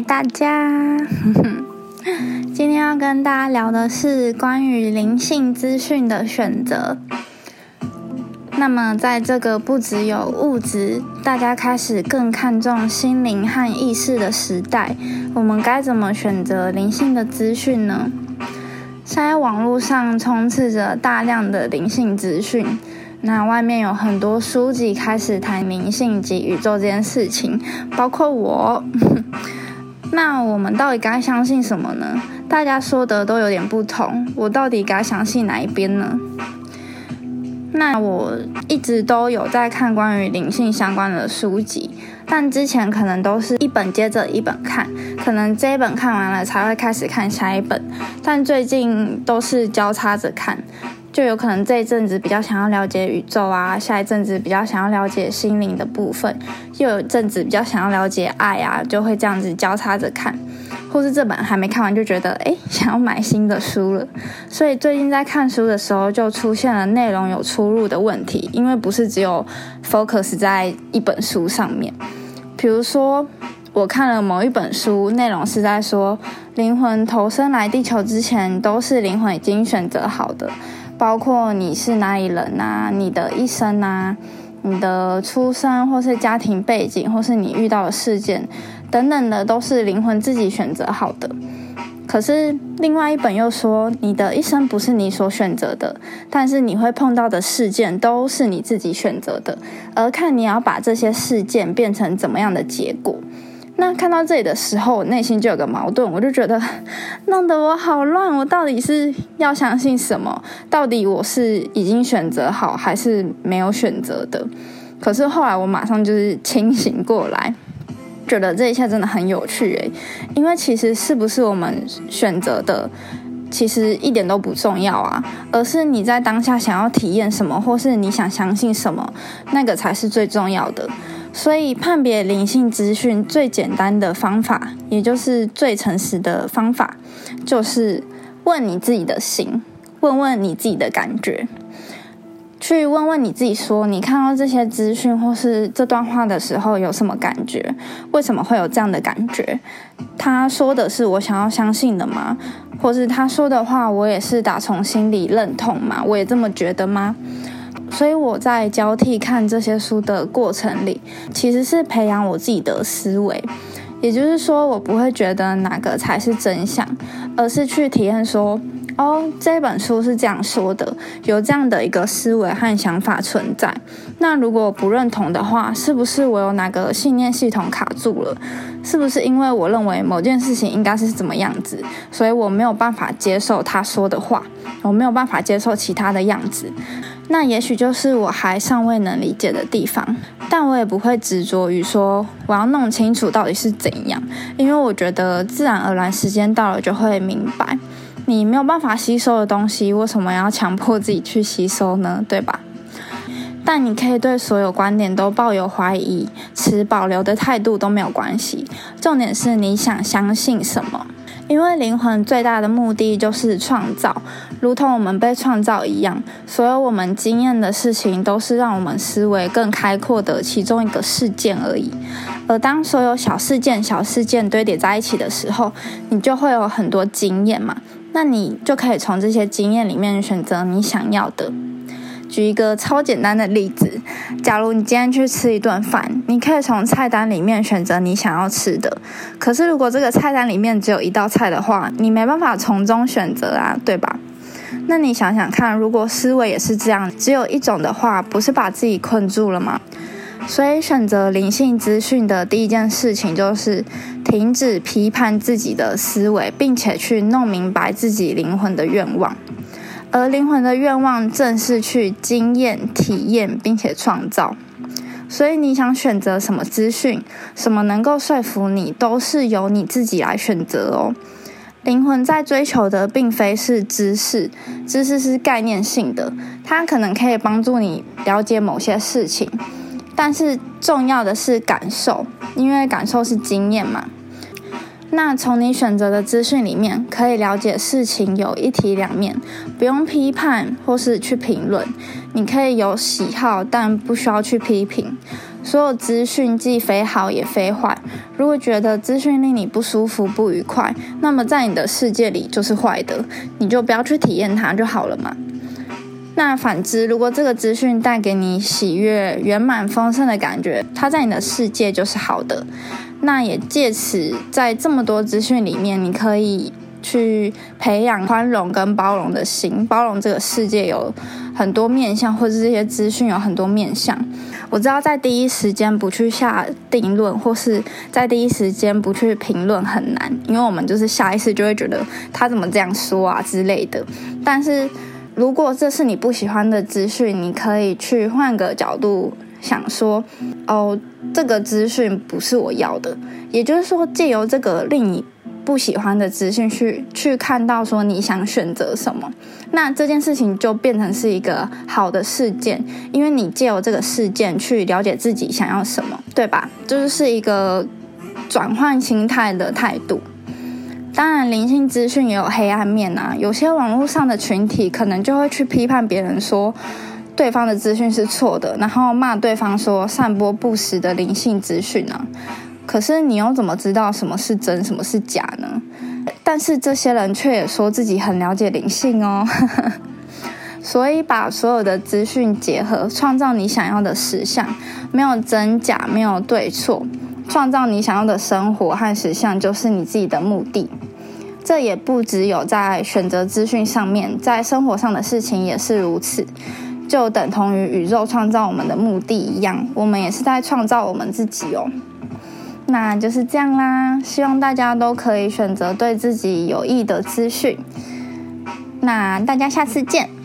大家！今天要跟大家聊的是关于灵性资讯的选择。那么，在这个不只有物质，大家开始更看重心灵和意识的时代，我们该怎么选择灵性的资讯呢？现在网络上充斥着大量的灵性资讯。那外面有很多书籍开始谈灵性及宇宙这件事情，包括我。那我们到底该相信什么呢？大家说的都有点不同，我到底该相信哪一边呢？那我一直都有在看关于灵性相关的书籍，但之前可能都是一本接着一本看，可能这一本看完了才会开始看下一本，但最近都是交叉着看。就有可能这一阵子比较想要了解宇宙啊，下一阵子比较想要了解心灵的部分，又有阵子比较想要了解爱啊，就会这样子交叉着看，或是这本还没看完就觉得哎想要买新的书了，所以最近在看书的时候就出现了内容有出入的问题，因为不是只有 focus 在一本书上面，比如说我看了某一本书，内容是在说灵魂投生来地球之前都是灵魂已经选择好的。包括你是哪里人呐，你的一生呐，你的出生或是家庭背景，或是你遇到的事件等等的，都是灵魂自己选择好的。可是另外一本又说，你的一生不是你所选择的，但是你会碰到的事件都是你自己选择的，而看你要把这些事件变成怎么样的结果。那看到这里的时候，我内心就有个矛盾，我就觉得弄得我好乱。我到底是要相信什么？到底我是已经选择好，还是没有选择的？可是后来我马上就是清醒过来，觉得这一切真的很有趣诶。因为其实是不是我们选择的，其实一点都不重要啊，而是你在当下想要体验什么，或是你想相信什么，那个才是最重要的。所以，判别灵性资讯最简单的方法，也就是最诚实的方法，就是问你自己的心，问问你自己的感觉，去问问你自己，说你看到这些资讯或是这段话的时候有什么感觉？为什么会有这样的感觉？他说的是我想要相信的吗？或是他说的话，我也是打从心里认同吗？我也这么觉得吗？所以我在交替看这些书的过程里，其实是培养我自己的思维。也就是说，我不会觉得哪个才是真相，而是去体验说，哦，这本书是这样说的，有这样的一个思维和想法存在。那如果不认同的话，是不是我有哪个信念系统卡住了？是不是因为我认为某件事情应该是怎么样子，所以我没有办法接受他说的话，我没有办法接受其他的样子？那也许就是我还尚未能理解的地方，但我也不会执着于说我要弄清楚到底是怎样，因为我觉得自然而然，时间到了就会明白。你没有办法吸收的东西，为什么要强迫自己去吸收呢？对吧？但你可以对所有观点都抱有怀疑，持保留的态度都没有关系。重点是你想相信什么。因为灵魂最大的目的就是创造，如同我们被创造一样，所有我们经验的事情都是让我们思维更开阔的其中一个事件而已。而当所有小事件、小事件堆叠在一起的时候，你就会有很多经验嘛，那你就可以从这些经验里面选择你想要的。举一个超简单的例子，假如你今天去吃一顿饭，你可以从菜单里面选择你想要吃的。可是如果这个菜单里面只有一道菜的话，你没办法从中选择啊，对吧？那你想想看，如果思维也是这样，只有一种的话，不是把自己困住了吗？所以选择灵性资讯的第一件事情就是停止批判自己的思维，并且去弄明白自己灵魂的愿望。而灵魂的愿望正是去经验、体验，并且创造。所以，你想选择什么资讯，什么能够说服你，都是由你自己来选择哦。灵魂在追求的并非是知识，知识是概念性的，它可能可以帮助你了解某些事情，但是重要的是感受，因为感受是经验嘛。那从你选择的资讯里面，可以了解事情有一体两面，不用批判或是去评论。你可以有喜好，但不需要去批评。所有资讯既非好也非坏。如果觉得资讯令你不舒服、不愉快，那么在你的世界里就是坏的，你就不要去体验它就好了嘛。那反之，如果这个资讯带给你喜悦、圆满、丰盛的感觉，它在你的世界就是好的。那也借此在这么多资讯里面，你可以去培养宽容跟包容的心，包容这个世界有很多面向，或者这些资讯有很多面向。我知道在第一时间不去下定论，或是在第一时间不去评论很难，因为我们就是下意识就会觉得他怎么这样说啊之类的。但是如果这是你不喜欢的资讯，你可以去换个角度想说，哦，这个资讯不是我要的。也就是说，借由这个令你不喜欢的资讯去去看到说你想选择什么，那这件事情就变成是一个好的事件，因为你借由这个事件去了解自己想要什么，对吧？就是一个转换心态的态度。当然，灵性资讯也有黑暗面啊。有些网络上的群体可能就会去批判别人，说对方的资讯是错的，然后骂对方说散播不实的灵性资讯啊。可是你又怎么知道什么是真，什么是假呢？但是这些人却也说自己很了解灵性哦。所以把所有的资讯结合，创造你想要的实相，没有真假，没有对错。创造你想要的生活和实相，就是你自己的目的。这也不只有在选择资讯上面，在生活上的事情也是如此。就等同于宇宙创造我们的目的一样，我们也是在创造我们自己哦。那就是这样啦，希望大家都可以选择对自己有益的资讯。那大家下次见。